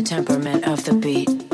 The temperament of the beat.